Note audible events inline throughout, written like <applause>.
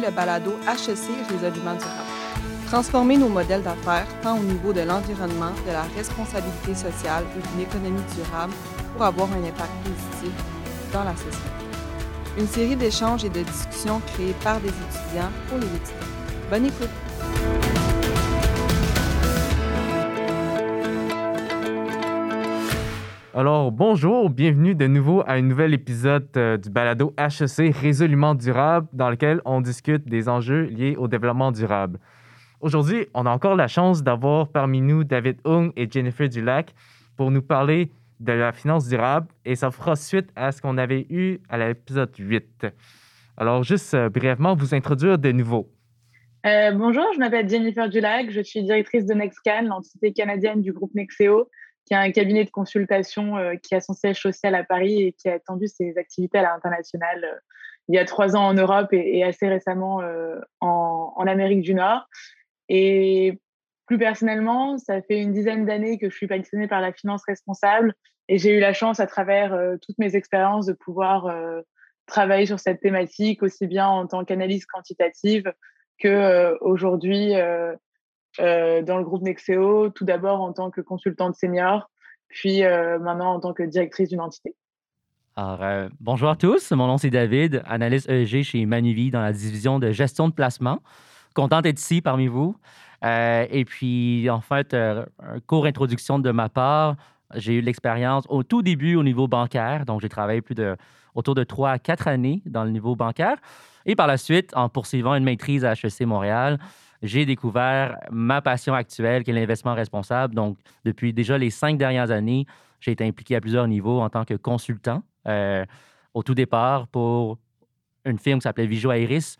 le balado HEC Résolument durable. Transformer nos modèles d'affaires tant au niveau de l'environnement, de la responsabilité sociale ou d'une économie durable pour avoir un impact positif dans la société. Une série d'échanges et de discussions créées par des étudiants pour les étudiants. Bonne écoute! Alors, bonjour, bienvenue de nouveau à un nouvel épisode euh, du balado HEC Résolument durable, dans lequel on discute des enjeux liés au développement durable. Aujourd'hui, on a encore la chance d'avoir parmi nous David Hung et Jennifer Dulac pour nous parler de la finance durable et ça fera suite à ce qu'on avait eu à l'épisode 8. Alors, juste euh, brièvement, vous introduire de nouveau. Euh, bonjour, je m'appelle Jennifer Dulac, je suis directrice de Nexcan, l'entité canadienne du groupe Nexeo, qui est un cabinet de consultation euh, qui a son siège social à Paris et qui a étendu ses activités à l'international euh, il y a trois ans en Europe et, assez récemment euh, en, en, Amérique du Nord. Et plus personnellement, ça fait une dizaine d'années que je suis passionnée par la finance responsable et j'ai eu la chance à travers toutes mes expériences de pouvoir travailler sur cette thématique aussi bien en tant qu'analyse quantitative que aujourd'hui dans le groupe Nexeo, tout d'abord en tant que consultante senior, puis euh, maintenant en tant que directrice d'une entité. Alors, euh, bonjour à tous, mon nom c'est David, analyste ESG chez Manuvie dans la division de gestion de placement. Content d'être ici parmi vous. et puis, en fait, un court introduction de ma part. J'ai eu l'expérience au tout début au niveau bancaire, donc j'ai travaillé plus de autour de 3 à 4 années dans le niveau bancaire. Et par la suite, en poursuivant une maîtrise à HEC Montréal, j'ai découvert ma passion actuelle, qui est l'investissement responsable. Donc, depuis déjà les cinq dernières années, j'ai été impliqué à plusieurs niveaux en tant que consultant. Euh, au tout départ, pour une firme qui s'appelait Vigio Iris,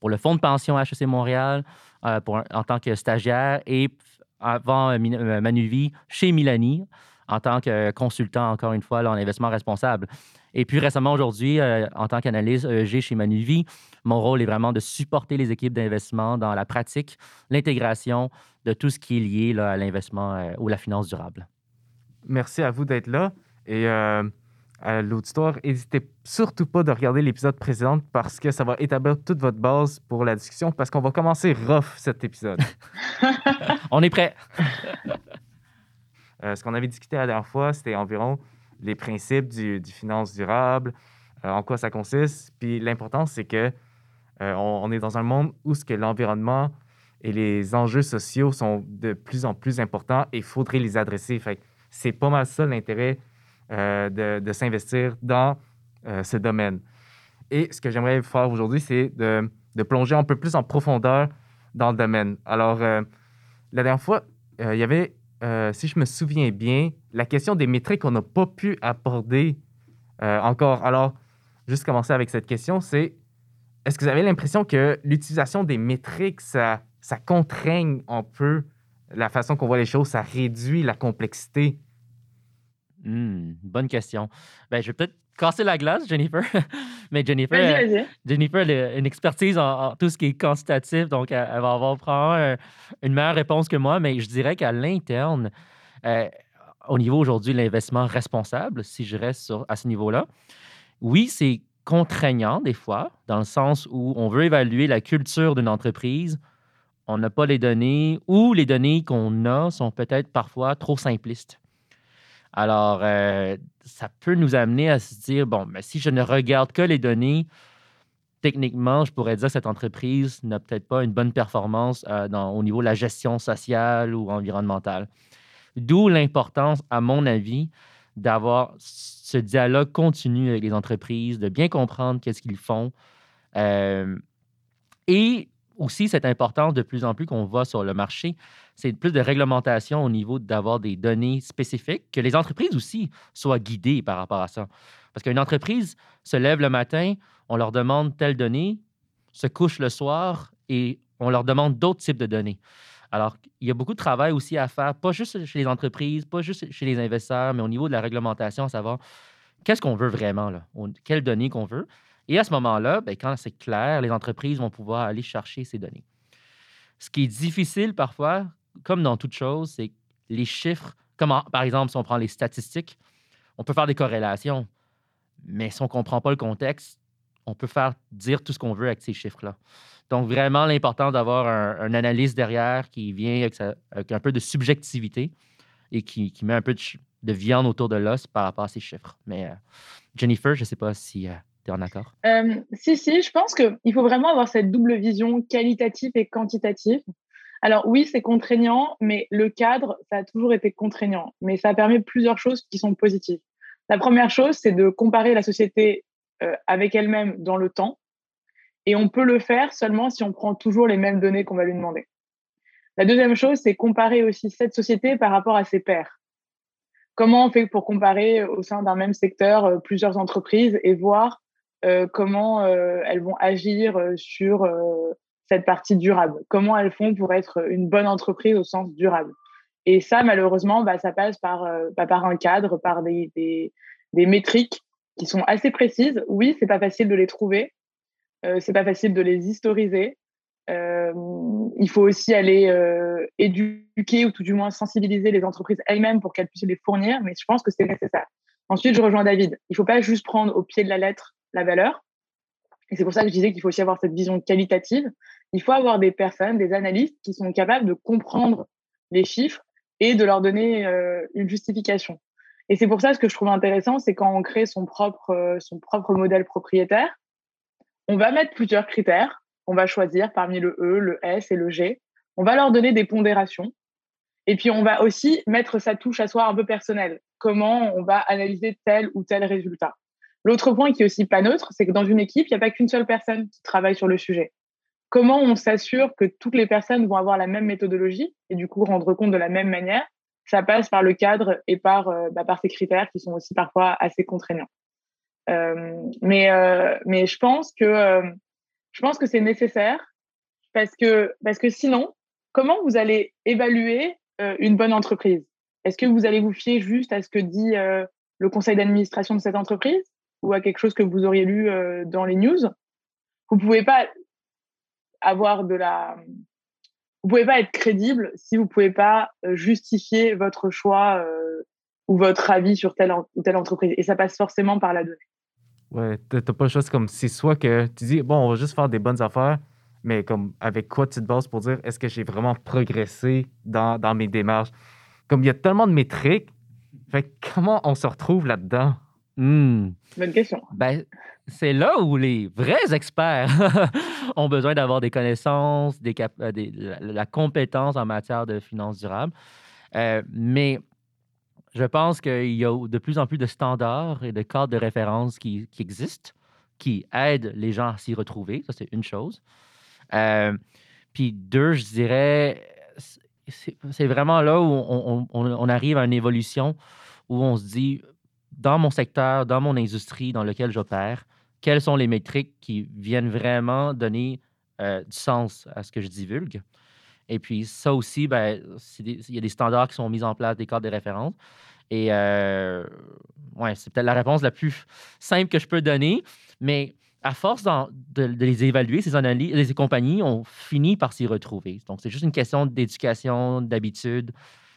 pour le fonds de pension HEC Montréal, euh, en tant que stagiaire, et avant euh, Manuvie, chez Milani, en tant que consultant, encore une fois, en investissement responsable. Et puis récemment, aujourd'hui, euh, en tant qu'analyste ESG chez Manuvie, mon rôle est vraiment de supporter les équipes d'investissement dans la pratique, l'intégration de tout ce qui est lié à l'investissement euh, ou la finance durable. Merci à vous d'être là. Et euh, à l'auditoire, n'hésitez surtout pas de regarder l'épisode précédent parce que ça va établir toute votre base pour la discussion parce qu'on va commencer rough cet épisode. <laughs> On est prêt. ce qu'on avait discuté la dernière fois, c'était environ les principes du, finance durable, euh, en quoi ça consiste. Puis l'important, c'est que euh, on, est dans un monde où ce que l'environnement et les enjeux sociaux sont de plus en plus importants et il faudrait les adresser. Fait c'est pas mal ça l'intérêt euh, de, de s'investir dans ce domaine. Et ce que j'aimerais faire aujourd'hui, c'est de, de, plonger un peu plus en profondeur dans le domaine. Alors, la dernière fois, il y avait euh, si je me souviens bien, la question des métriques qu'on n'a pas pu aborder euh, encore. Alors, juste commencer avec cette question, c'est est-ce que vous avez l'impression que l'utilisation des métriques, ça, ça contraigne un peu la façon qu'on voit les choses, ça réduit la complexité? Hmm, bonne question. Ben, je vais peut-être casser la glace, Jennifer. <laughs> Mais Jennifer, euh, Jennifer a une expertise en, tout ce qui est quantitatif, donc elle, va avoir probablement une meilleure réponse que moi. Mais je dirais qu'à l'interne, euh, au niveau aujourd'hui de l'investissement responsable, si je reste à ce niveau-là, oui, c'est contraignant des fois, dans le sens où on veut évaluer la culture d'une entreprise, on n'a pas les données ou les données qu'on a sont peut-être parfois trop simplistes. Alors, euh, ça peut nous amener à se dire, bon, mais si je ne regarde que les données, techniquement, je pourrais dire que cette entreprise n'a peut-être pas une bonne performance euh, au niveau de la gestion sociale ou environnementale. D'où l'importance, à mon avis, d'avoir ce dialogue continu avec les entreprises, de bien comprendre qu'est-ce qu'ils font. Euh, et aussi cette importance de plus en plus qu'on voit sur le marché, c'est plus de réglementation au niveau d'avoir des données spécifiques, que les entreprises aussi soient guidées par rapport à ça. Parce qu'une entreprise se lève le matin, on leur demande telle donnée, se couche le soir et on leur demande d'autres types de données. Alors, il y a beaucoup de travail aussi à faire, pas juste chez les entreprises, pas juste chez les investisseurs, mais au niveau de la réglementation, à savoir qu'est-ce qu'on veut vraiment, quelles données qu'on veut. Et à ce moment-là, ben, quand c'est clair, les entreprises vont pouvoir aller chercher ces données. Ce qui est difficile parfois, comme dans toute chose, c'est les chiffres, comme par exemple, si on prend les statistiques, on peut faire des corrélations, mais si on ne comprend pas le contexte, on peut faire dire tout ce qu'on veut avec ces chiffres-là. Donc, vraiment, l'important d'avoir un, analyse derrière qui vient avec, un peu de subjectivité et qui, met un peu de, viande autour de l'os par rapport à ces chiffres. Mais euh, Jennifer, je ne sais pas si tu es en accord. si, si, je pense qu'il faut vraiment avoir cette double vision qualitative et quantitative. Alors oui, c'est contraignant, mais le cadre, ça a toujours été contraignant. Mais ça permet plusieurs choses qui sont positives. La première chose, c'est de comparer la société euh, avec elle-même dans le temps. Et on peut le faire seulement si on prend toujours les mêmes données qu'on va lui demander. La deuxième chose, c'est comparer aussi cette société par rapport à ses pairs. Comment on fait pour comparer au sein d'un même secteur euh, plusieurs entreprises et voir euh, comment elles vont agir sur cette partie durable? Comment elles font pour être une bonne entreprise au sens durable? Et ça, malheureusement, bah, ça passe par, euh, bah, par un cadre, par des, des, des, métriques qui sont assez précises. Oui, c'est pas facile de les trouver, euh, c'est pas facile de les historiser. Euh, il faut aussi aller euh, éduquer ou tout du moins sensibiliser les entreprises elles-mêmes pour qu'elles puissent les fournir, mais je pense que c'est nécessaire. Ensuite, je rejoins David. Il ne faut pas juste prendre au pied de la lettre la valeur, et c'est pour ça que je disais qu'il faut aussi avoir cette vision qualitative. Il faut avoir des personnes, des analystes qui sont capables de comprendre les chiffres et de leur donner euh, une justification. Et c'est pour ça ce que je trouve intéressant, c'est quand on crée son propre, euh, son propre modèle propriétaire, on va mettre plusieurs critères. On va choisir parmi le E, le S et le G. On va leur donner des pondérations. Et puis, on va aussi mettre sa touche à soi un peu personnelle. Comment on va analyser tel ou tel résultat. L'autre point qui est aussi pas neutre, c'est que dans une équipe, il n'y a pas qu'une seule personne qui travaille sur le sujet. Comment on s'assure que toutes les personnes vont avoir la même méthodologie et du coup rendre compte de la même manière Ça passe par le cadre et par, euh, bah, par ces critères qui sont aussi parfois assez contraignants. Euh, mais, euh, mais je pense que, je pense que c'est nécessaire parce que, parce que sinon, comment vous allez évaluer une bonne entreprise? Est-ce que vous allez vous fier juste à ce que dit le conseil d'administration de cette entreprise ou à quelque chose que vous auriez lu euh, dans les news? Vous pouvez pas avoir de la vous pouvez pas être crédible si vous pouvez pas euh, justifier votre choix euh, ou votre avis sur telle ou telle entreprise. Et ça passe forcément par la donnée. Ouais, t'as pas de chose comme c'est soit que tu dis bon, on va juste faire des bonnes affaires, mais comme avec quoi tu te bases pour dire est-ce que j'ai vraiment progressé dans, dans, mes démarches? Comme il y a tellement de métriques, fait comment on se retrouve là-dedans? Hmm. Bonne question. Ben, c'est là où les vrais experts <laughs> ont besoin d'avoir des connaissances, des, euh, la, compétence en matière de finances durables. Euh, mais je pense qu'il y a de plus en plus de standards et de cadres de référence qui, existent, qui aident les gens à s'y retrouver. Ça, c'est une chose. Euh, puis deux, je dirais, c'est vraiment là où on, arrive à une évolution où on se dit, dans mon secteur, dans mon industrie dans lequel j'opère, quelles sont les métriques qui viennent vraiment donner euh, du sens à ce que je divulgue? Et puis ça aussi, ben, il y a des standards qui sont mis en place, des cadres de référence. Et euh, ouais, c'est peut-être la réponse la plus simple que je peux donner, mais à force de, les évaluer, ces analyses, les compagnies, on finit par s'y retrouver. Donc, c'est juste une question d'éducation, d'habitude,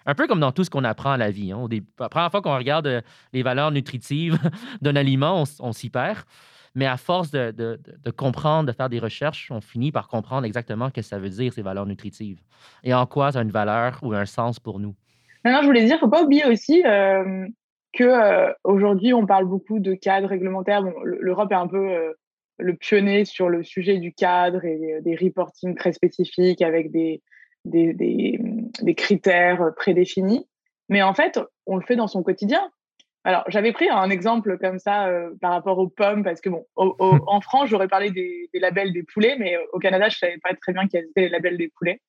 un peu comme dans tout ce qu'on apprend à la vie. Hein. La première fois qu'on regarde euh, les valeurs nutritives <laughs> d'un aliment, on, s'y perd. Mais à force de, comprendre, de faire des recherches, on finit par comprendre exactement ce que ça veut dire, ces valeurs nutritives. Et en quoi ça a une valeur ou un sens pour nous? Non, je voulais dire, il ne faut pas oublier aussi euh, qu'aujourd'hui, euh, on parle beaucoup de cadre réglementaire. L'Europe est un peu euh, le pionnier sur le sujet du cadre et des reporting très spécifiques avec des, critères prédéfinis. Mais en fait, on le fait dans son quotidien. Alors, j'avais pris un exemple comme ça euh, par rapport aux pommes, parce que, bon, en France, j'aurais parlé des, labels des poulets, mais au Canada, je ne savais pas très bien quels étaient les labels des poulets.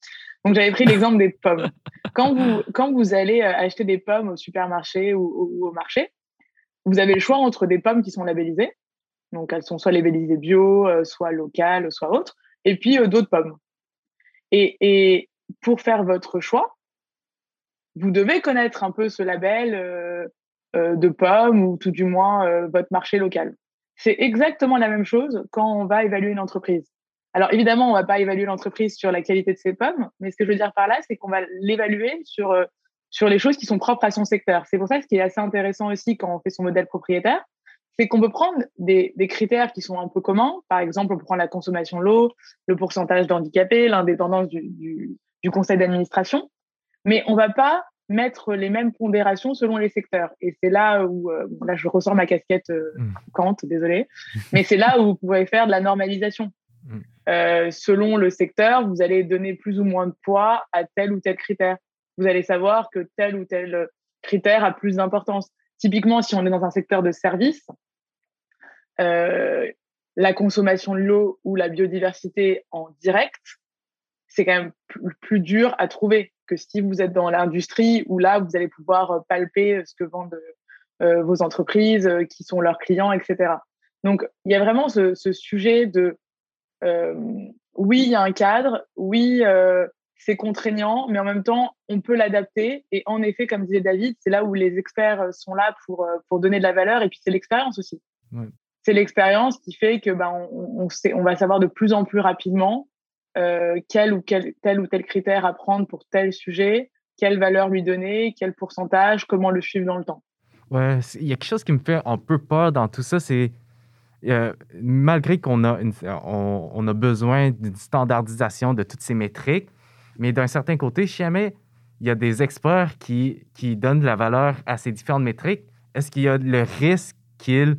Donc, j'avais pris <laughs> l'exemple des pommes. Quand vous, quand vous allez euh, acheter des pommes au supermarché ou, au marché, vous avez le choix entre des pommes qui sont labellisées, donc elles sont soit labellisées bio, euh, soit locales, soit autres, et puis d'autres pommes. Et, et, pour faire votre choix, vous devez connaître un peu ce label euh, euh, de pommes ou tout du moins euh, votre marché local. C'est exactement la même chose quand on va évaluer une entreprise. Alors évidemment, on ne va pas évaluer l'entreprise sur la qualité de ses pommes, mais ce que je veux dire par là, c'est qu'on va l'évaluer sur, sur les choses qui sont propres à son secteur. C'est pour ça que ce qui est assez intéressant aussi quand on fait son modèle propriétaire, c'est qu'on peut prendre des, critères qui sont un peu communs. Par exemple, on prend la consommation de l'eau, le pourcentage d'handicapés, l'indépendance du, conseil d'administration, mais on ne va pas mettre les mêmes pondérations selon les secteurs. Et c'est là où, euh, là, je ressors ma casquette euh, mmh. Kant, désolé, <laughs> mais c'est là où vous pouvez faire de la normalisation. Mmh. Euh, selon le secteur, vous allez donner plus ou moins de poids à tel ou tel critère. Vous allez savoir que tel ou tel critère a plus d'importance. Typiquement, si on est dans un secteur de service, euh, la consommation de l'eau ou la biodiversité en direct, c'est quand même plus, dur à trouver que si vous êtes dans l'industrie où là, vous allez pouvoir palper ce que vendent euh, vos entreprises, qui sont leurs clients, etc. Donc, il y a vraiment ce, ce sujet de euh, oui, il y a un cadre, oui, euh, c'est contraignant, mais en même temps, on peut l'adapter. Et en effet, comme disait David, c'est là où les experts sont là pour, euh, pour donner de la valeur. Et puis, c'est l'expérience aussi. C'est l'expérience qui fait que ben, on, sait, on va savoir de plus en plus rapidement quel ou quel, tel ou tel critère à prendre pour tel sujet, quelle valeur lui donner, quel pourcentage, comment le suivre dans le temps. Ouais, il y a quelque chose qui me fait un peu peur dans tout ça, c'est euh, malgré qu'on a, on, a besoin d'une standardisation de toutes ces métriques, mais d'un certain côté, jamais il y a des experts qui, qui donnent de la valeur à ces différentes métriques, est-ce qu'il y a le risque qu'ils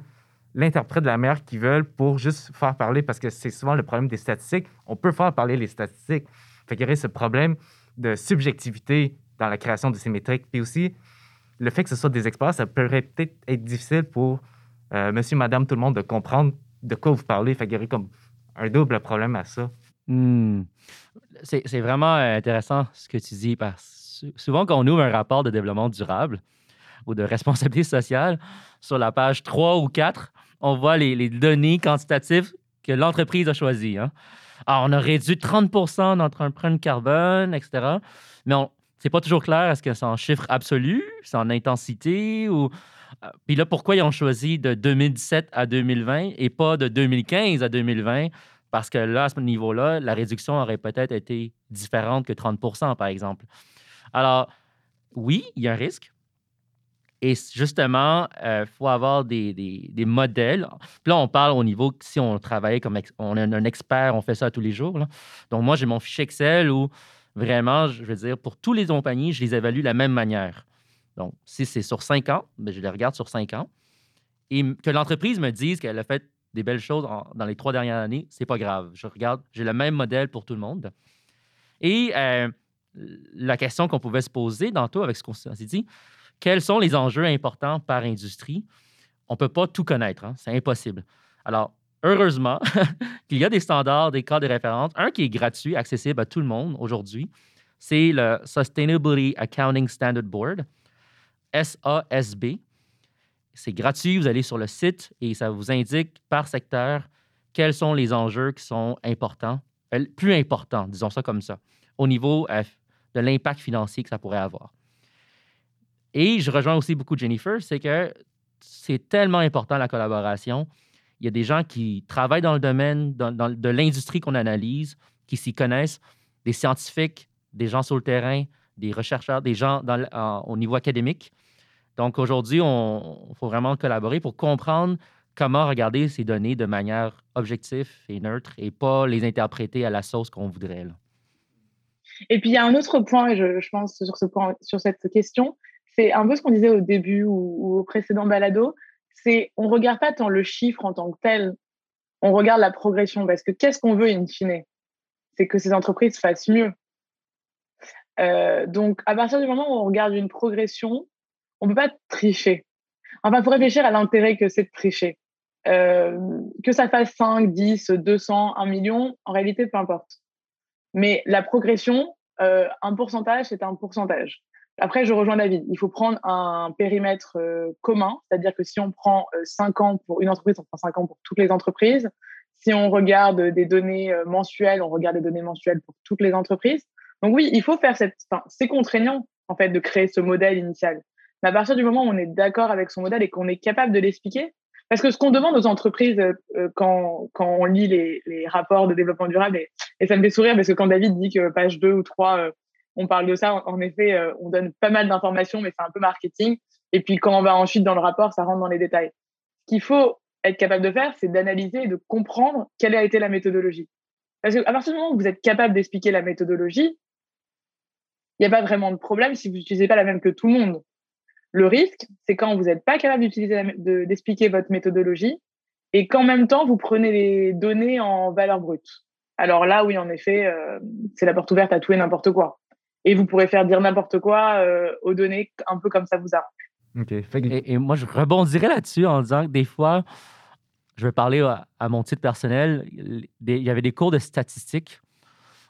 l'interprètent de la manière qu'ils veulent pour juste faire parler, parce que c'est souvent le problème des statistiques, on peut faire parler les statistiques. Fait qu'il y aurait ce problème de subjectivité dans la création de ces métriques. Puis aussi, le fait que ce soit des experts, ça pourrait peut-être être difficile pour euh, monsieur, madame, tout le monde de comprendre de quoi vous parlez. Fait qu'il y aurait comme un double problème à ça. Hmm. C'est vraiment intéressant ce que tu dis parce souvent quand on ouvre un rapport de développement durable ou de <laughs> responsabilité sociale, sur la page 3 ou 4, on voit les, données quantitatives que l'entreprise a choisies. Hein. Alors, on a réduit 30% notre empreinte carbone, etc. Mais c'est pas toujours clair, est-ce que c'est en chiffre absolu, c'est en intensité ou euh, puis là, pourquoi ils ont choisi de 2017 à 2020 et pas de 2015 à 2020? Parce que là, à ce niveau-là, la réduction aurait peut-être été différente que 30% par exemple. Alors, oui, il y a un risque. Et justement, il euh, faut avoir des, des, modèles. Là, on parle au niveau, si on travaille comme on est un expert, on fait ça tous les jours. Donc, moi, j'ai mon fichier Excel où vraiment, je veux dire, pour tous les compagnies, je les évalue de la même manière. Donc, si c'est sur cinq ans, ben, je les regarde sur cinq ans. Et que l'entreprise me dise qu'elle a fait des belles choses dans les trois dernières années, c'est pas grave. Je regarde, j'ai le même modèle pour tout le monde. Et euh, la question qu'on pouvait se poser dans tout avec ce qu'on s'est dit, quels sont les enjeux importants par industrie? On ne peut pas tout connaître, hein, c'est impossible. Alors, heureusement <laughs> qu'il y a des standards, des cas de référence. Un qui est gratuit, accessible à tout le monde aujourd'hui, c'est le Sustainability Accounting Standard Board. SASB. C'est gratuit, vous allez sur le site et ça vous indique par secteur quels sont les enjeux qui sont importants, euh, plus importants, disons ça comme ça, au niveau euh, de l'impact financier que ça pourrait avoir. Et je rejoins aussi beaucoup Jennifer, c'est que c'est tellement important la collaboration. Il y a des gens qui travaillent dans le domaine de l'industrie qu'on analyse, qui s'y connaissent, des scientifiques, des gens sur le terrain, des chercheurs, des gens au niveau académique. Donc aujourd'hui, on faut vraiment collaborer pour comprendre comment regarder ces données de manière objective et neutre et pas les interpréter à la sauce qu'on voudrait. Et puis il y a un autre point, je, je pense, sur, ce point, sur cette question, c'est un peu ce qu'on disait au début ou, au précédent balado, c'est on regarde pas tant le chiffre en tant que tel, on regarde la progression parce que qu'est-ce qu'on veut in fine? C'est que ces entreprises fassent mieux. Euh, donc, à partir du moment où on regarde une progression, on ne peut pas tricher. Enfin, il faut réfléchir à l'intérêt que c'est de tricher. Euh, que ça fasse 5, 10, 200, 1 million, en réalité, peu importe. Mais la progression, euh, un pourcentage, c'est un pourcentage. Après, je rejoins David. Il faut prendre un périmètre commun, c'est-à-dire que si on prend 5 ans pour une entreprise, on prend 5 ans pour toutes les entreprises. Si on regarde des données mensuelles, on regarde des données mensuelles pour toutes les entreprises. Donc oui, il faut faire cette. C'est contraignant en fait de créer ce modèle initial. Mais à partir du moment où on est d'accord avec son modèle et qu'on est capable de l'expliquer, parce que ce qu'on demande aux entreprises euh, euh, quand, quand on lit les, rapports de développement durable, et, ça me fait sourire parce que quand David dit que page 2 ou 3, euh, on parle de ça, en, effet, on donne pas mal d'informations, mais c'est un peu marketing. Et puis quand on va ensuite dans le rapport, ça rentre dans les détails. Ce qu'il faut être capable de faire, c'est d'analyser et de comprendre quelle a été la méthodologie. Parce qu'à partir du moment où vous êtes capable d'expliquer la méthodologie, il n'y a pas vraiment de problème si vous n'utilisez pas la même que tout le monde. Le risque, c'est quand vous n'êtes pas capable d'expliquer votre méthodologie et qu'en même temps, vous prenez les données en valeur brute. Alors là, oui, en effet, euh, c'est la porte ouverte à tout et n'importe quoi. Et vous pourrez faire dire n'importe quoi euh, aux données un peu comme ça vous arrange. Et, moi, je rebondirais là-dessus en disant que des fois, je vais parler à, mon titre personnel, il y avait des cours de statistiques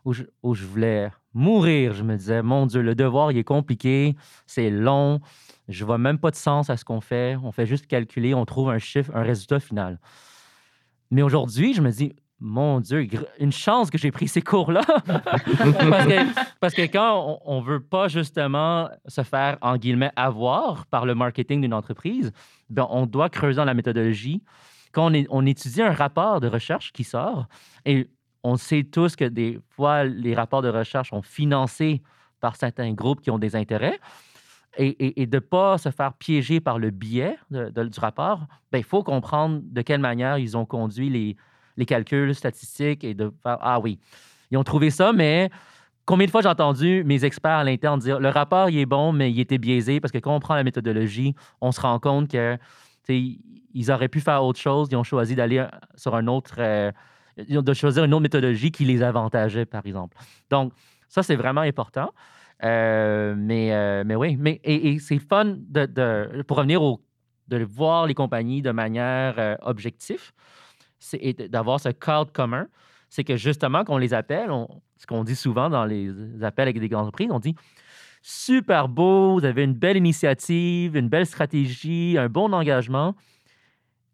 où je, où je, voulais mourir. Je me disais, mon Dieu, le devoir, il est compliqué, c'est long, je vois même pas de sens à ce qu'on fait. On fait juste calculer, on trouve un chiffre, un résultat final. Mais aujourd'hui, je me dis, mon Dieu, une chance que j'ai pris ces cours-là. <laughs> parce, que, quand on ne veut pas justement se faire, en avoir par le marketing d'une entreprise, ben, on doit creuser dans la méthodologie. Quand on, étudie un rapport de recherche qui sort, et on sait tous que des fois, les rapports de recherche sont financés par certains groupes qui ont des intérêts, et, de ne pas se faire piéger par le biais du rapport, ben, il faut comprendre de quelle manière ils ont conduit les, les calculs statistiques et de faire Ah oui, ils ont trouvé ça, mais combien de fois j'ai entendu mes experts à l'interne dire le rapport, il est bon, mais il était biaisé parce que quand on prend la méthodologie, on se rend compte que ils auraient pu faire autre chose, ils ont choisi d'aller sur un autre. Euh, de choisir une autre méthodologie qui les avantageait, par exemple. Donc, ça, c'est vraiment important. Euh, mais, euh, mais oui, mais, et, c'est fun de, pour revenir au, de voir les compagnies de manière objective c'est d'avoir ce cadre commun. C'est que justement, quand on les appelle, ce qu'on dit souvent dans les appels avec des grandes entreprises, on dit super beau, vous avez une belle initiative, une belle stratégie, un bon engagement,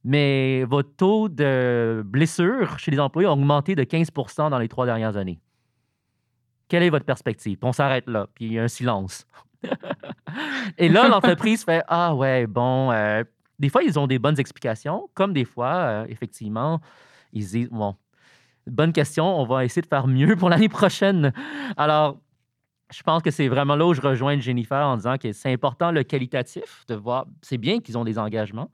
mais votre taux de blessure chez les employés a augmenté de 15% dans les trois dernières années. Quelle est votre perspective? on s'arrête là, puis il y a un silence. <laughs> Et là, l'entreprise fait Ah ouais, bon, euh, des fois, ils ont des bonnes explications, comme des fois, euh, effectivement, ils disent Bon, bonne question, on va essayer de faire mieux pour l'année prochaine. Alors, je pense que c'est vraiment là où je rejoins Jennifer en disant que c'est important le qualitatif, de voir, c'est bien qu'ils ont des engagements,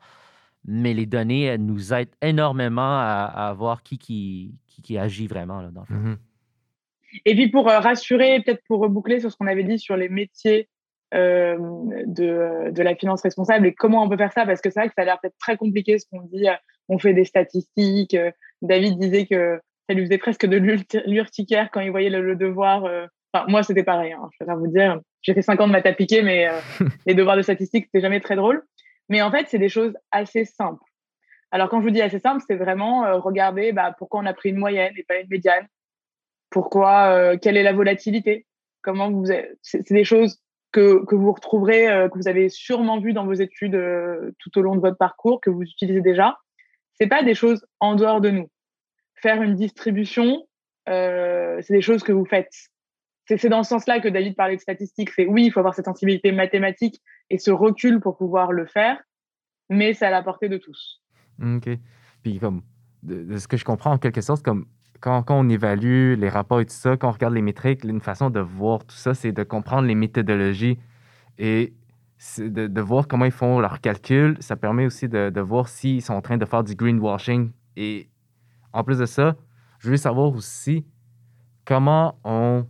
mais les données nous aident énormément à, voir qui, qui, qui, agit vraiment là, dans le mmh Et puis pour euh, rassurer, peut-être pour reboucler sur ce qu'on avait dit sur les métiers euh, de, de, la finance responsable et comment on peut faire ça parce que c'est vrai que ça a l'air peut-être très compliqué ce qu'on dit. On fait des statistiques. Euh, David disait que ça lui faisait presque de l'urticaire quand il voyait le, devoir. Euh, enfin, moi, c'était pareil. Hein, je vais vous dire, j'ai fait 5 ans de maths appliquée, mais <laughs> les devoirs de statistiques, c'était jamais très drôle. Mais en fait, c'est des choses assez simples. Alors, quand je vous dis assez simple, c'est vraiment regarder bah, pourquoi on a pris une moyenne et pas une médiane? Pourquoi, quelle est la volatilité? Comment vous, c'est des choses que, que vous retrouverez, euh, que vous avez sûrement vu dans vos études euh, tout au long de votre parcours, que vous utilisez déjà. C'est pas des choses en dehors de nous. Faire une distribution, euh, c'est des choses que vous faites. C'est dans ce sens-là que David parlait de statistiques. C'est oui, il faut avoir cette sensibilité mathématique et ce recul pour pouvoir le faire, mais c'est à la portée de tous. OK. Puis comme de ce que je comprends en quelque sorte, comme quand, on évalue les rapports et tout ça, quand on regarde les métriques, une façon de voir tout ça, c'est de comprendre les méthodologies et de, voir comment ils font leurs calculs. Ça permet aussi de, voir s'ils sont en train de faire du greenwashing. Et en plus de ça, je voulais savoir aussi comment on,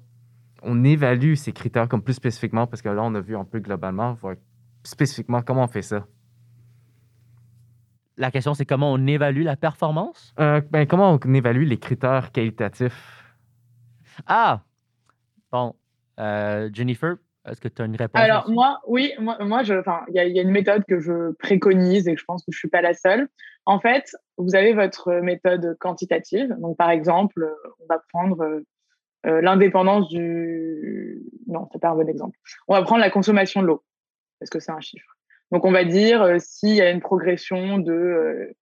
on évalue ces critères comme plus spécifiquement, parce que là, on a vu un peu globalement, voir spécifiquement comment on fait ça. La question, c'est comment on évalue la performance? Euh, ben, comment on évalue les critères qualitatifs? Ah! Bon. Euh, Jennifer, est-ce que tu as une réponse? Alors, moi, oui, moi, moi il y, a une méthode que je préconise et que je pense que je ne suis pas la seule. En fait, vous avez votre méthode quantitative. Donc, par exemple, on va prendre euh, l'indépendance du. Non, c'est pas un bon exemple. On va prendre la consommation de l'eau, parce que c'est un chiffre? Donc, on va dire euh, s'il y a une progression de euh,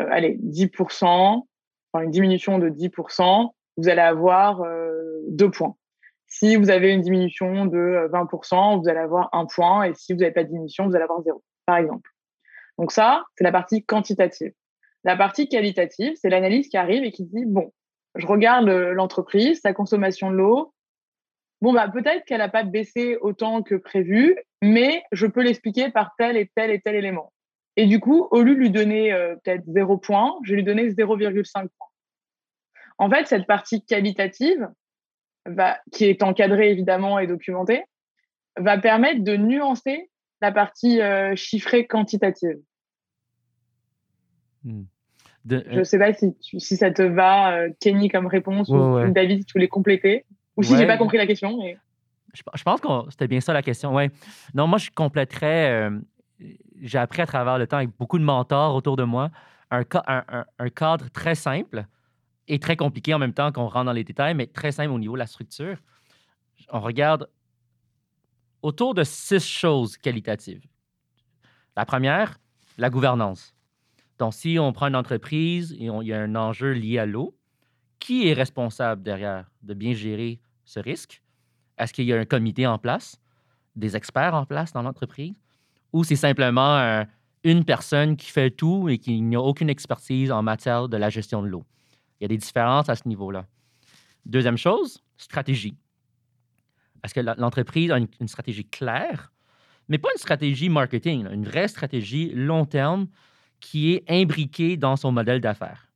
euh, allez, 10%, enfin une diminution de 10%, vous allez avoir deux points. Si vous avez une diminution de 20%, vous allez avoir un point. Et si vous n'avez pas de diminution, vous allez avoir zéro, par exemple. Donc ça, c'est la partie quantitative. La partie qualitative, c'est l'analyse qui arrive et qui dit, bon, je regarde l'entreprise, sa consommation de l'eau, bon, bah, peut-être qu'elle n'a pas baissé autant que prévu, mais je peux l'expliquer par tel et tel et tel élément. Et du coup, au lieu de lui donner euh, peut-être 0 points, je vais lui donner 0,5 points. En fait, cette partie qualitative, va, qui est encadrée évidemment et documentée, va permettre de nuancer la partie euh, chiffrée quantitative. Hmm. je ne euh sais pas si, si, ça te va, Kenny, comme réponse, ou David, si tu voulais compléter, ou si je j'ai pas compris la question. Mais... Je, pense que c'était bien ça la question. Ouais. Non, moi, je compléterais j'ai appris à travers le temps avec beaucoup de mentors autour de moi un, un, cadre très simple et très compliqué en même temps qu'on rentre dans les détails, mais très simple au niveau de la structure. On regarde autour de six choses qualitatives. La première, la gouvernance. Donc, si on prend une entreprise et il y a un enjeu lié à l'eau, qui est responsable derrière de bien gérer ce risque? Est-ce qu'il y a un comité en place, des experts en place dans l'entreprise? ou c'est simplement euh, une personne qui fait tout et qui n'a aucune expertise en matière de la gestion de l'eau? Il y a des différences à ce niveau-là. Deuxième chose, stratégie. Est-ce que l'entreprise a une, stratégie claire, mais pas une stratégie marketing, une vraie stratégie long terme qui est imbriquée dans son modèle d'affaires?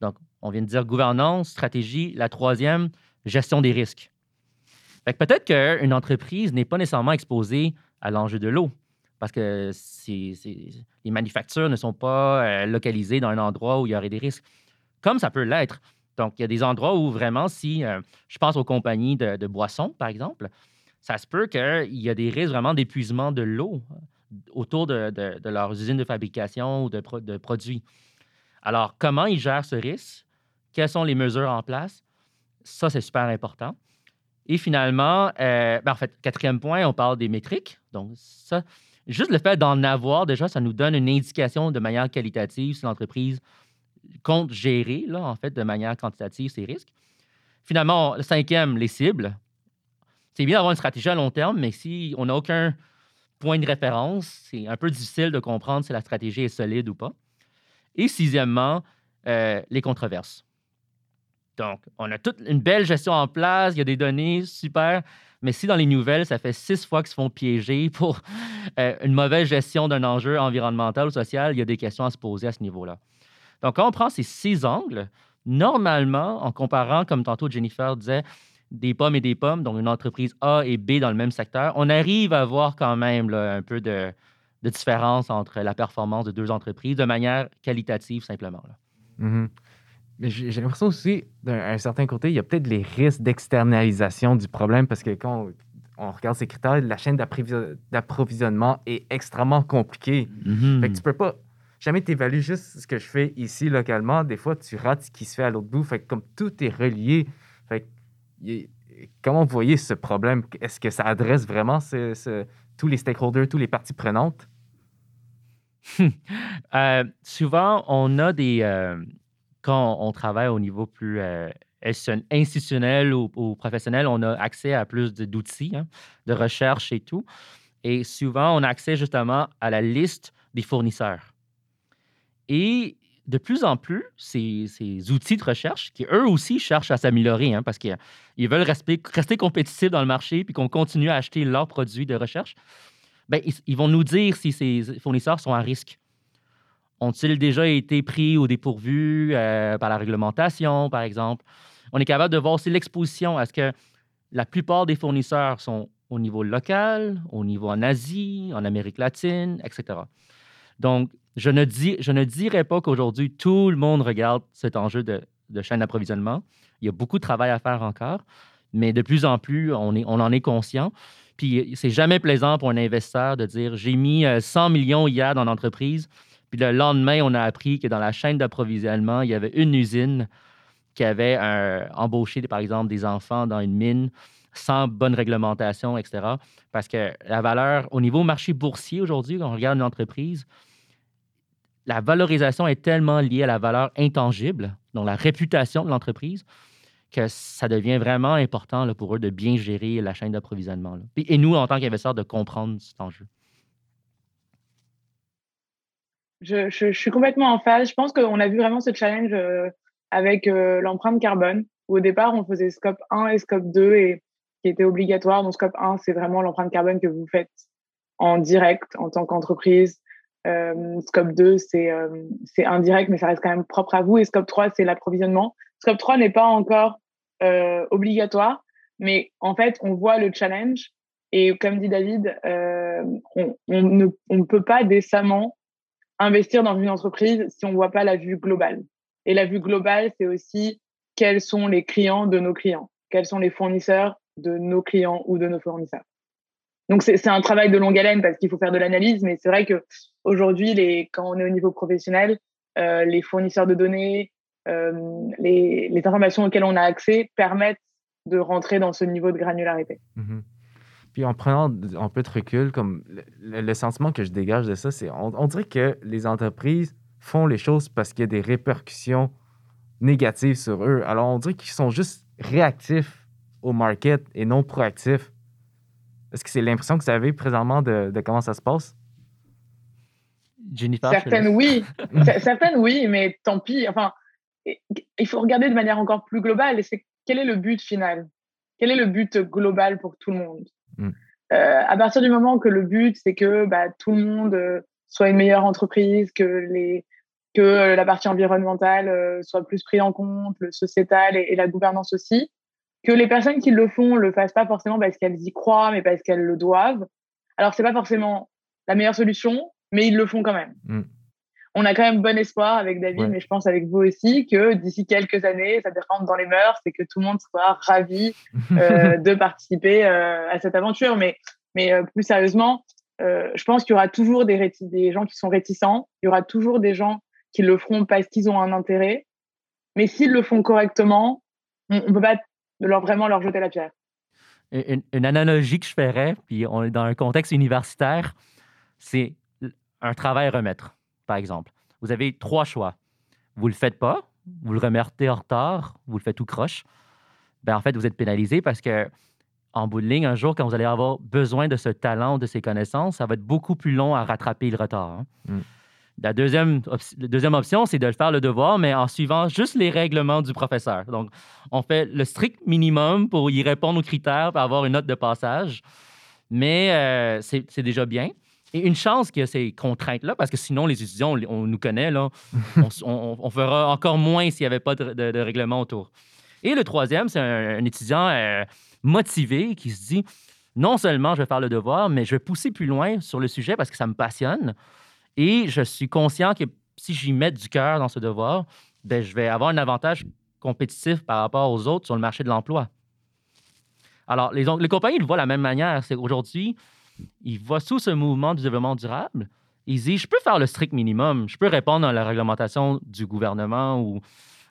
Donc, on vient de dire gouvernance, stratégie. La troisième, gestion des risques. Peut-être qu'une entreprise n'est pas nécessairement exposée à l'enjeu de l'eau parce que les manufactures ne sont pas euh, localisées dans un endroit où il y aurait des risques, comme ça peut l'être. Donc, il y a des endroits où vraiment, si euh, je pense aux compagnies de, boissons, par exemple, ça se peut qu'il y a des risques vraiment d'épuisement de l'eau euh, autour de, leurs usines de fabrication ou de, produits. Alors, comment ils gèrent ce risque? Quelles sont les mesures en place? Ça, c'est super important. Et finalement, ben, en fait, quatrième point, on parle des métriques. Donc, ça, Juste le fait d'en avoir, déjà, ça nous donne une indication de manière qualitative si l'entreprise compte gérer, là, en fait, de manière quantitative ses risques. Finalement, le cinquième, les cibles. C'est bien d'avoir une stratégie à long terme, mais si on n'a aucun point de référence, c'est un peu difficile de comprendre si la stratégie est solide ou pas. Et sixièmement, euh, les controverses. Donc, on a toute une belle gestion en place, il y a des données super, mais si dans les nouvelles, ça fait six fois qu'ils se font piéger <laughs> pour euh, une mauvaise gestion d'un enjeu environnemental ou social, il y a des questions à se poser à ce niveau-là. Donc, quand on prend ces six angles, normalement, en comparant, comme tantôt Jennifer disait, des pommes et des pommes, donc une entreprise A et B dans le même secteur, on arrive à voir quand même un peu de, différence entre la performance de deux entreprises de manière qualitative simplement. Mm-hmm. Mais j'ai l'impression aussi, d'un certain côté, il y a peut-être les risques d'externalisation du problème parce que quand on, regarde ces critères, la chaîne d'approvisionnement est extrêmement compliquée. Mm-hmm. Fait que tu peux pas jamais t'évaluer juste ce que je fais ici localement. Des fois, tu rates ce qui se fait à l'autre bout. Fait que comme tout est relié, fait comment vous voyez ce problème? Est-ce que ça adresse vraiment tous les stakeholders, toutes les parties prenantes? <laughs> Euh, souvent, on a des, euh, quand on travaille au niveau plus euh, institutionnel ou, professionnel, on a accès à plus d'outils hein, de recherche et tout. Et souvent, on a accès justement à la liste des fournisseurs. Et de plus en plus, ces, outils de recherche, qui eux aussi cherchent à s'améliorer, hein, parce qu'ils veulent rester, compétitifs dans le marché, puis qu'on continue à acheter leurs produits de recherche, ben, ils, vont nous dire si ces fournisseurs sont à risque. Ont-ils déjà été pris au dépourvu euh, par la réglementation, par exemple? On est capable de voir aussi l'exposition. Est-ce que la plupart des fournisseurs sont au niveau local, au niveau en Asie, en Amérique latine, etc. Donc, je ne, dis, je ne dirais pas qu'aujourd'hui, tout le monde regarde cet enjeu de, chaîne d'approvisionnement. Il y a beaucoup de travail à faire encore, mais de plus en plus, on, en est conscient. Puis, c'est jamais plaisant pour un investisseur de dire j'ai mis 100 euh, millions hier dans l'entreprise, puis le lendemain, on a appris que dans la chaîne d'approvisionnement, il y avait une usine qui avait embauché, par exemple, des enfants dans une mine sans bonne réglementation, etc. Parce que la valeur, au niveau marché boursier aujourd'hui, quand on regarde une entreprise, la valorisation est tellement liée à la valeur intangible, donc la réputation de l'entreprise, que ça devient vraiment important pour eux de bien gérer la chaîne d'approvisionnement. Et nous, en tant qu'investisseurs, de comprendre cet enjeu. Je, je, suis complètement en phase. Je pense qu'on a vu vraiment ce challenge euh, avec euh, l'empreinte carbone. Au départ, on faisait scope 1 et scope 2 et qui était obligatoire. Donc, scope 1, c'est vraiment l'empreinte carbone que vous faites en direct en tant qu'entreprise scope 2, c'est indirect, mais ça reste quand même propre à vous. Et scope 3, c'est l'approvisionnement. Scope 3 n'est pas encore obligatoire, mais en fait, on voit le challenge. Et comme dit David, on, ne, on, ne, peut pas décemment investir dans une entreprise si on ne voit pas la vue globale. Et la vue globale, c'est aussi quels sont les clients de nos clients, quels sont les fournisseurs de nos clients ou de nos fournisseurs. Donc c'est un travail de longue haleine parce qu'il faut faire de l'analyse, mais c'est vrai que aujourd'hui, quand on est au niveau professionnel, euh, les fournisseurs de données, euh, les, les, informations auxquelles on a accès permettent de rentrer dans ce niveau de granularité. Mm-hmm. Puis en prenant un peu de recul, comme le, sentiment que je dégage de ça, c'est on, dirait que les entreprises font les choses parce qu'il y a des répercussions négatives sur eux. Alors on dirait qu'ils sont juste réactifs au market et non proactifs. Est-ce que c'est l'impression que vous avez présentement de, comment ça se passe? Jennifer, certaines oui, <laughs> certaines oui, mais tant pis. Enfin, il faut regarder de manière encore plus globale. C'est quel est le but final? Quel est le but global pour tout le monde Mm. Euh, à partir du moment que le but, c'est que bah, tout le monde euh, soit une meilleure entreprise, que, les, que la partie environnementale euh, soit plus prise en compte, le sociétal et, la gouvernance aussi, que les personnes qui le font le fassent pas forcément parce qu'elles y croient, mais parce qu'elles le doivent. Alors, c'est pas forcément la meilleure solution, mais ils le font quand même. Mm on a quand même bon espoir avec David, mais je pense avec vous aussi, que d'ici quelques années, ça rentre dans les mœurs et que tout le monde soit ravi <laughs> euh, de participer euh, à cette aventure. Mais, mais euh, plus sérieusement, je pense qu'il y aura toujours des, des gens qui sont réticents, il y aura toujours des gens qui le feront parce qu'ils ont un intérêt. Mais s'ils le font correctement, on ne peut pas leur, vraiment leur jeter la pierre. Une, une, analogie que je ferais, puis on est dans un contexte universitaire, c'est un travail à remettre par exemple. Vous avez trois choix. Vous ne le faites pas, vous le remettez en retard, vous le faites tout croche. Ben, en fait, vous êtes pénalisé parce que en bout de ligne, un jour, quand vous allez avoir besoin de ce talent, de ces connaissances, ça va être beaucoup plus long à rattraper le retard. Hein. Mm. La deuxième, deuxième option, c'est de le faire le devoir, mais en suivant juste les règlements du professeur. Donc, on fait le strict minimum pour y répondre aux critères, pour avoir une note de passage. Mais euh, c'est déjà bien. Et une chance qu'il y a ces contraintes-là, parce que sinon, les étudiants, on, nous connaît, là, <laughs> on, fera encore moins s'il n'y avait pas de, règlement autour. Et le troisième, c'est un, étudiant euh, motivé qui se dit non seulement je vais faire le devoir, mais je vais pousser plus loin sur le sujet parce que ça me passionne. Et je suis conscient que si j'y mets du cœur dans ce devoir, ben, je vais avoir un avantage compétitif par rapport aux autres sur le marché de l'emploi. Alors, les, les compagnies le voient de la même manière. C'est aujourd'hui, il voit sous ce mouvement du développement durable. Il dit, je peux faire le strict minimum, je peux répondre à la réglementation du gouvernement ou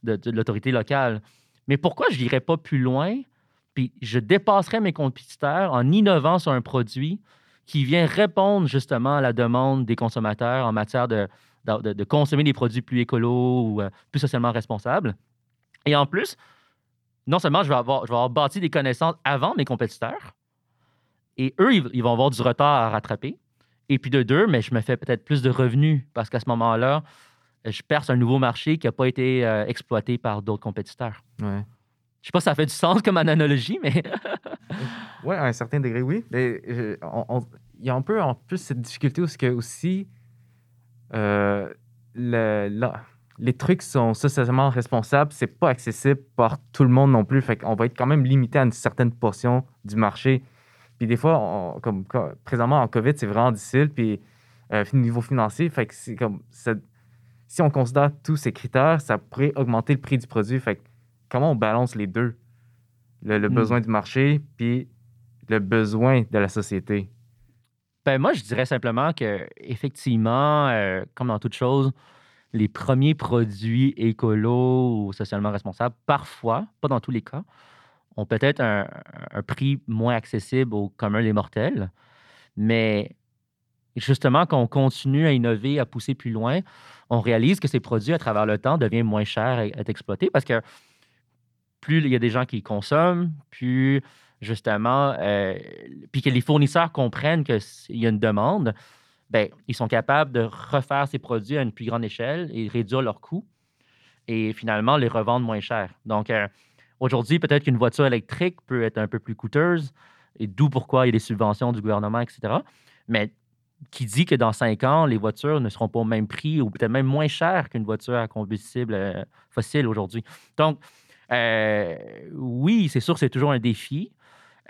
de, l'autorité locale. Mais pourquoi je n'irais pas plus loin, puis je dépasserais mes compétiteurs en innovant sur un produit qui vient répondre justement à la demande des consommateurs en matière de, de, consommer des produits plus écolos ou euh, plus socialement responsables. Et en plus, non seulement je vais avoir, je vais avoir bâti des connaissances avant mes compétiteurs, et eux, ils vont avoir du retard à rattraper. Et puis de deux, mais je me fais peut-être plus de revenus parce qu'à ce moment-là, je perce un nouveau marché qui n'a pas été euh, exploité par d'autres compétiteurs. Ouais. Je sais pas si ça fait du sens comme analogie, mais. <laughs> oui, à un certain degré, oui. Mais il y a un peu en plus cette difficulté parce que aussi euh, les trucs sont socialement responsables, c'est pas accessible par tout le monde non plus. Fait qu'on va être quand même limité à une certaine portion du marché. Puis des fois, comme, présentement en COVID, c'est vraiment difficile. Puis euh, niveau financier, fait que c'est comme si on considère tous ces critères, ça pourrait augmenter le prix du produit. Fait comment on balance les deux? Le, hmm. besoin du marché, puis le besoin de la société. Ben, moi, je dirais simplement que effectivement, euh, comme dans toute chose, les premiers produits écolos ou socialement responsables, parfois, pas dans tous les cas, ont peut-être un, prix moins accessible au commun des mortels, mais justement, quand on continue à innover, à pousser plus loin, on réalise que ces produits, à travers le temps, deviennent moins chers à être exploités parce que plus il y a des gens qui consomment, plus justement, euh, puis que les fournisseurs comprennent qu'il y a une demande, ben, ils sont capables de refaire ces produits à une plus grande échelle et réduire leurs coûts et finalement les revendre moins cher. Donc, euh, Aujourd'hui, peut-être qu'une voiture électrique peut être un peu plus coûteuse, et d'où pourquoi il y a des subventions du gouvernement, etc. Mais qui dit que dans cinq ans, les voitures ne seront pas au même prix ou peut-être même moins chères qu'une voiture à combustible euh, fossile aujourd'hui. Donc, euh, oui, c'est sûr, c'est toujours un défi.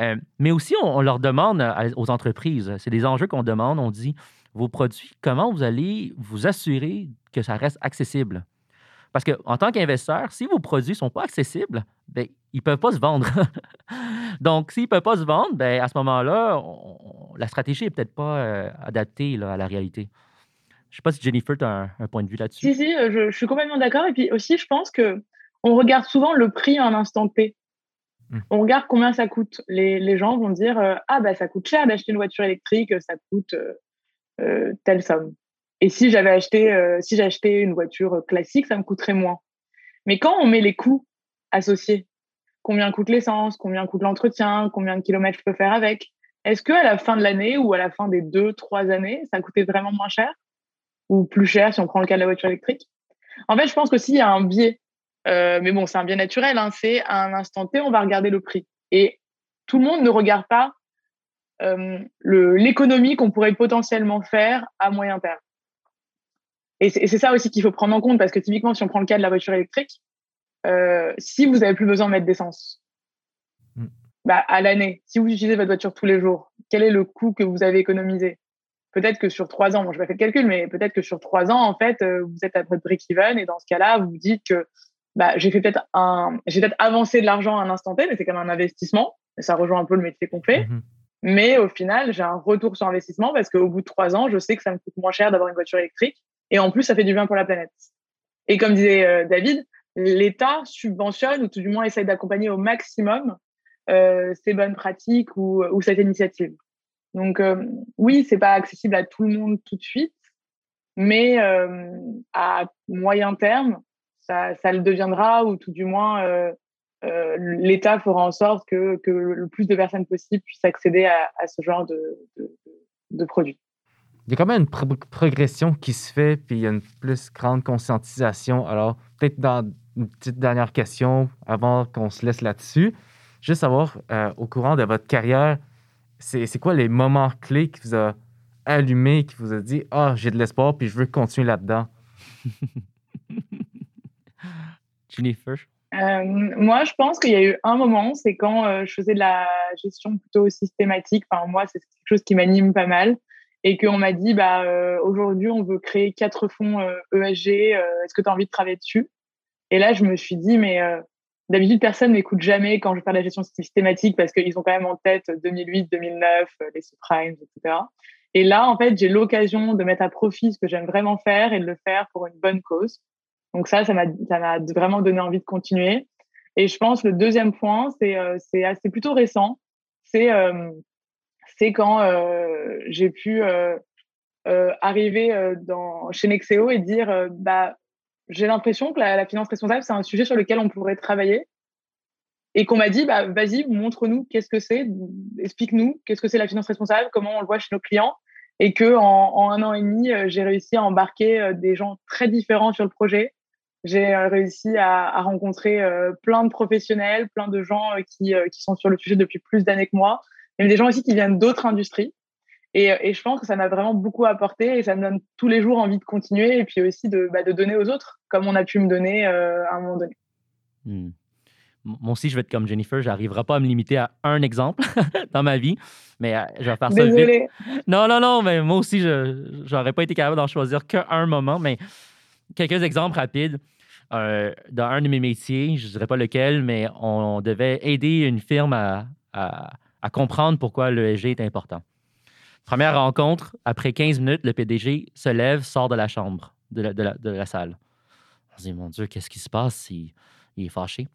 Euh, mais aussi, on, leur demande aux entreprises, c'est des enjeux qu'on demande, on dit, vos produits, comment vous allez vous assurer que ça reste accessible? Parce qu'en tant qu'investisseur, si vos produits ne sont pas accessibles, bien, ils ne peuvent pas se vendre. <laughs> Donc, s'ils ne peuvent pas se vendre, bien, à ce moment-là, la stratégie n'est peut-être pas euh, adaptée à la réalité. Je ne sais pas si Jennifer, tu as un, point de vue là-dessus. Si, si, je, je suis complètement d'accord. Et puis aussi, je pense que on regarde souvent le prix en instant T. Mmh. On regarde combien ça coûte. Les, les gens vont dire euh, Ah, bah, ça coûte cher d'acheter une voiture électrique, ça coûte euh, telle somme. Et si j'avais acheté, euh, si j'achetais une voiture classique, ça me coûterait moins. Mais quand on met les coûts associés, combien coûte l'essence, combien coûte l'entretien, combien de kilomètres je peux faire avec, est-ce que à la fin de l'année ou à la fin des deux, trois années, ça coûtait vraiment moins cher ou plus cher si on prend le cas de la voiture électrique? En fait, je pense que s'il y a un biais, euh, mais bon, c'est un biais naturel, hein, c'est à un instant T, on va regarder le prix. Et tout le monde ne regarde pas euh, l'économie qu'on pourrait potentiellement faire à moyen terme. Et c'est ça aussi qu'il faut prendre en compte, parce que typiquement, si on prend le cas de la voiture électrique, euh, si vous n'avez plus besoin de mettre d'essence, mm. bah, à l'année, si vous utilisez votre voiture tous les jours, quel est le coût que vous avez économisé? Peut-être que sur trois ans, bon, je vais pas fait le calcul, mais peut-être que sur trois ans, en fait, euh, vous êtes à votre break-even, et dans ce cas-là, vous vous dites que bah, j'ai fait peut-être un, j'ai peut-être avancé de l'argent à un instant T, mais c'est quand même un investissement, et ça rejoint un peu le métier qu'on fait. Mm-hmm. Mais au final, j'ai un retour sur investissement parce qu'au bout de trois ans, je sais que ça me coûte moins cher d'avoir une voiture électrique et en plus, ça fait du bien pour la planète. Et comme disait euh, David, l'État subventionne ou tout du moins essaye d'accompagner au maximum euh, ces bonnes pratiques ou, ou cette initiative. Donc euh, oui, c'est pas accessible à tout le monde tout de suite, mais euh, à moyen terme, ça, le deviendra ou tout du moins euh, l'État fera en sorte que, le plus de personnes possible puissent accéder à, ce genre de, de, de produits il y a quand même une progression qui se fait, puis il y a une plus grande conscientisation. Alors, peut-être dans une petite dernière question avant qu'on se laisse là-dessus, juste savoir, euh, au courant de votre carrière, c'est quoi les moments clés qui vous a allumé, qui vous a dit Ah, j'ai de l'espoir, puis je veux continuer là-dedans? <laughs> Jennifer? Euh, moi, je pense qu'il y a eu un moment, c'est quand euh, je faisais de la gestion plutôt systématique. Enfin, moi, c'est quelque chose qui m'anime pas mal et qu'on m'a dit bah euh, aujourd'hui on veut créer quatre fonds ESG, euh, e euh, est-ce que tu as envie de travailler dessus? Et là je me suis dit mais d'habitude personne n'écoute jamais quand je parle de la gestion systématique parce qu'ils ont quand même en tête 2008, 2009, les subprimes, etc. Et là en fait j'ai l'occasion de mettre à profit ce que j'aime vraiment faire et de le faire pour une bonne cause. Donc ça ça m'a vraiment donné envie de continuer. Et je pense le deuxième point c'est assez plutôt récent, c'est quand euh, j'ai pu euh, euh, arriver chez Nexeo et dire bah, j'ai l'impression que la, finance responsable, c'est un sujet sur lequel on pourrait travailler. Et qu'on m'a dit, bah, vas-y, montre-nous qu'est-ce que c'est, explique-nous qu'est-ce que c'est la finance responsable, comment on le voit chez nos clients. Et que en, un an et demi, j'ai réussi à embarquer des gens très différents sur le projet. J'ai réussi à, rencontrer plein de professionnels, plein de gens qui, qui sont sur le sujet depuis plus d'années que moi, il des gens aussi qui viennent d'autres industries. Et, et, je pense que ça m'a vraiment beaucoup apporté et ça me donne tous les jours envie de continuer et puis aussi de, bah, de donner aux autres, comme on a pu me donner euh, à un moment donné. Hmm. Moi aussi, je vais être comme Jennifer, je n'arriverai pas à me limiter à un exemple <laughs> dans ma vie, mais euh, je vais faire ça Désolée. Non, non, non, mais moi aussi, je n'aurais pas été capable d'en choisir qu'un moment, mais quelques exemples rapides. Euh, dans un de mes métiers, je ne dirais pas lequel, mais on devait aider une firme à, à à comprendre pourquoi l'ESG est important. Première rencontre, après 15 minutes, le PDG se lève, sort de la chambre, de la, salle. On se dit, mon Dieu, qu'est-ce qui se passe? Il, est fâché.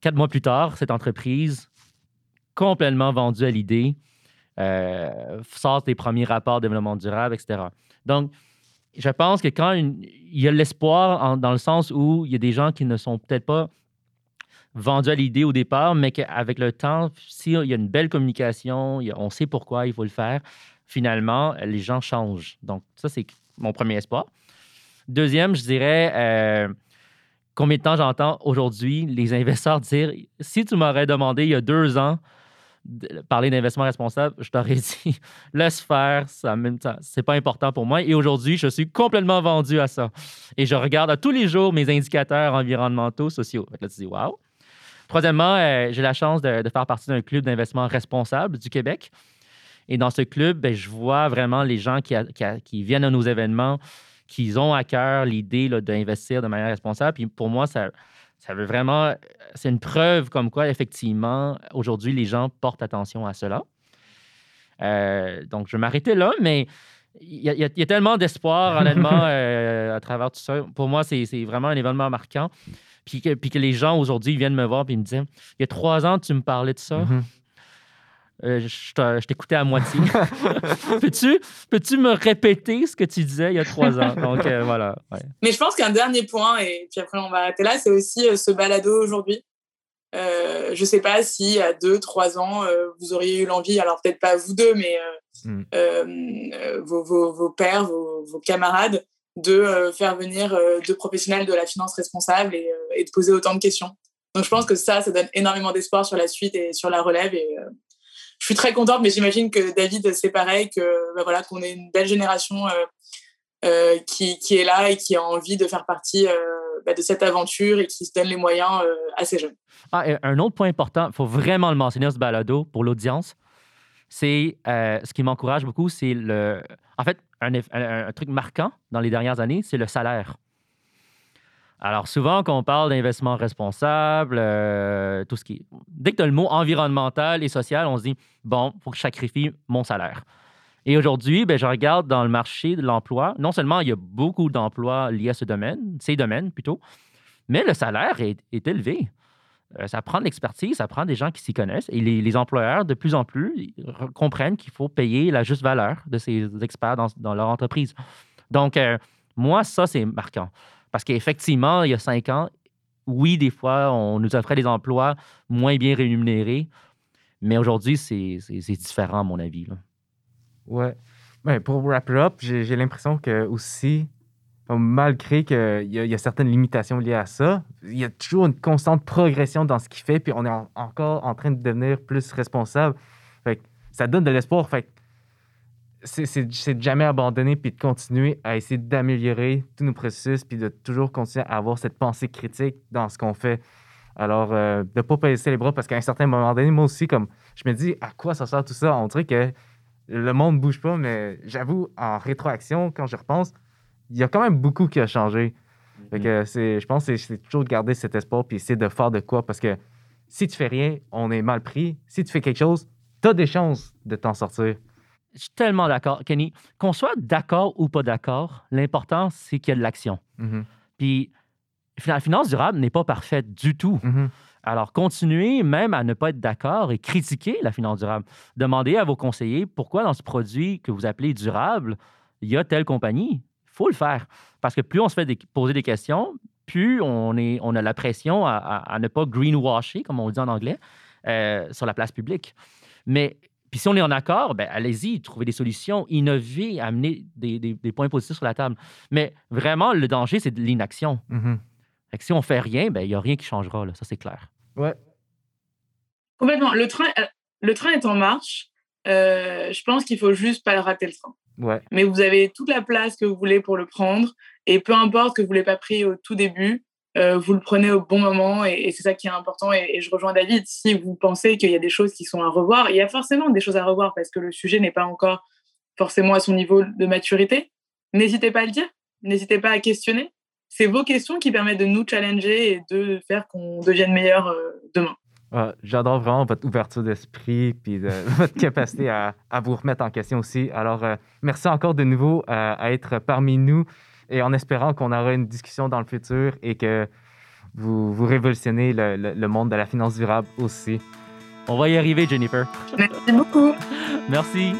Quatre mois plus tard, cette entreprise, complètement vendue à l'idée, euh, sort des premiers rapports de développement durable, etc. Donc, je pense que quand il y a l'espoir dans le sens où il y a des gens qui ne sont peut-être pas vendu à l'idée au départ, mais qu'avec le temps, s'il y a une belle communication, on sait pourquoi il faut le faire, finalement, les gens changent. Donc, ça, c'est mon premier espoir. Deuxième, je dirais, euh, combien de temps j'entends aujourd'hui les investisseurs dire si tu m'aurais demandé il y a deux ans parler d'investissement responsable, je t'aurais <laughs> dit, laisse faire, ça, c'est pas important pour moi. Et aujourd'hui, je suis complètement vendu à ça. Et je regarde à tous les jours mes indicateurs environnementaux, sociaux. Là, tu dis, wow. Troisièmement, euh, j'ai la chance de, faire partie d'un club d'investissement responsable du Québec. Et dans ce club, ben, je vois vraiment les gens qui, qui, viennent à nos événements, qui ont à cœur l'idée d'investir de manière responsable. Puis pour moi, ça, ça veut vraiment. C'est une preuve comme quoi, effectivement, aujourd'hui, les gens portent attention à cela. Euh, donc, je vais m'arrêter là, mais il y, a tellement d'espoir, <laughs> honnêtement, euh, à travers tout ça. Pour moi, c'est vraiment un événement marquant. Puis que, puis que les gens aujourd'hui viennent me voir et me disent Il y a trois ans, tu me parlais de ça. Mm-hmm. Euh, je t'écoutais à moitié. <laughs> peux-tu, peux-tu me répéter ce que tu disais il y a trois ans? <laughs> Donc, euh, voilà. Mais je pense qu'un dernier point, et puis après on va arrêter là, c'est aussi euh, ce balado aujourd'hui. je ne sais pas si à deux, trois ans, vous auriez eu l'envie, alors peut-être pas vous deux, mais mm. vos, vos, vos, pères, vos, vos camarades, de faire venir deux professionnels de la finance responsable et, et, de poser autant de questions. Donc je pense que ça, ça donne énormément d'espoir sur la suite et sur la relève. Et je suis très contente, mais j'imagine que David, c'est pareil, que bah, voilà, qu'on ait une belle génération euh, euh, qui, qui, est là et qui a envie de faire partie euh, bah, de cette aventure et qui se donne les moyens à ces jeunes. Ah, un autre point important, il faut vraiment le mentionner ce balado pour l'audience. C'est ce qui m'encourage beaucoup, c'est le. En fait, un, un, truc marquant dans les dernières années, c'est le salaire. Alors, souvent, quand on parle d'investissement responsable, euh, tout ce qui. Dès que tu as le mot environnemental et social, on se dit bon, il faut que je sacrifie mon salaire. Et aujourd'hui, ben, je regarde dans le marché de l'emploi, non seulement il y a beaucoup d'emplois liés à ce domaine, ces domaines plutôt, mais le salaire est, élevé. Euh, ça prend de l'expertise, ça prend des gens qui s'y connaissent. Et les, employeurs, de plus en plus, comprennent qu'il faut payer la juste valeur de ces experts dans, leur entreprise. Donc, euh, moi, ça, c'est marquant. Parce qu'effectivement, il y a cinq ans, oui, des fois, on nous offrait des emplois moins bien rémunérés, mais aujourd'hui, c'est différent, à mon avis. Ouais. Ben, pour wrap up, j'ai l'impression que aussi, malgré qu'il y, y, a certaines limitations liées à ça, il y a toujours une constante progression dans ce qu'il fait, puis on est encore en train de devenir plus responsable. Fait ça donne de l'espoir. Fait c'est de jamais abandonner puis de continuer à essayer d'améliorer tous nos processus puis de toujours continuer à avoir cette pensée critique dans ce qu'on fait. Alors, euh, de ne pas baisser les bras parce qu'à un certain moment donné, moi aussi, comme je me dis, à quoi ça sert tout ça? On dirait que le monde ne bouge pas, mais j'avoue, en rétroaction, quand je repense, il y a quand même beaucoup qui a changé. Mm-hmm. je pense que c'est toujours de garder cet espoir puis essayer de faire de quoi parce que si tu fais rien, on est mal pris. Si tu fais quelque chose, tu as des chances de t'en sortir. Je suis tellement d'accord, Kenny. Qu'on soit d'accord ou pas d'accord, l'important, c'est qu'il y a de l'action. Mm-hmm. Puis, la finance durable n'est pas parfaite du tout. Mm-hmm. Alors, continuez même à ne pas être d'accord et critiquer la finance durable. Demandez à vos conseillers pourquoi dans ce produit que vous appelez durable, il y a telle compagnie. Il faut le faire. Parce que plus on se fait poser des questions, plus on, est, on a la pression à, ne pas greenwasher, comme on dit en anglais, euh, sur la place publique. Mais puis si on est en accord, ben, allez-y, trouvez des solutions, innovez, amenez des, des, points positifs sur la table. Mais vraiment, le danger, c'est de l'inaction. Mm si on fait rien, ben, il n'y a rien qui changera, là, ça c'est clair. Ouais. Complètement. Le train, euh, le train est en marche. Euh, je pense qu'il faut juste pas rater le train. Ouais. Mais vous avez toute la place que vous voulez pour le prendre. Et peu importe que vous ne l'ayez pas pris au tout début, euh, vous le prenez au bon moment et, c'est ça qui est important. Et, je rejoins David, si vous pensez qu'il y a des choses qui sont à revoir, il y a forcément des choses à revoir parce que le sujet n'est pas encore forcément à son niveau de maturité. N'hésitez pas à le dire, n'hésitez pas à questionner. C'est vos questions qui permettent de nous challenger et de faire qu'on devienne meilleur euh, demain. J'adore vraiment votre ouverture d'esprit et <laughs> votre capacité à, vous remettre en question aussi. Alors, euh, merci encore de nouveau à être parmi nous et en espérant qu'on aura une discussion dans le futur et que vous, vous révolutionnez le, le, monde de la finance durable aussi. On va y arriver, Jennifer. Merci beaucoup. Merci.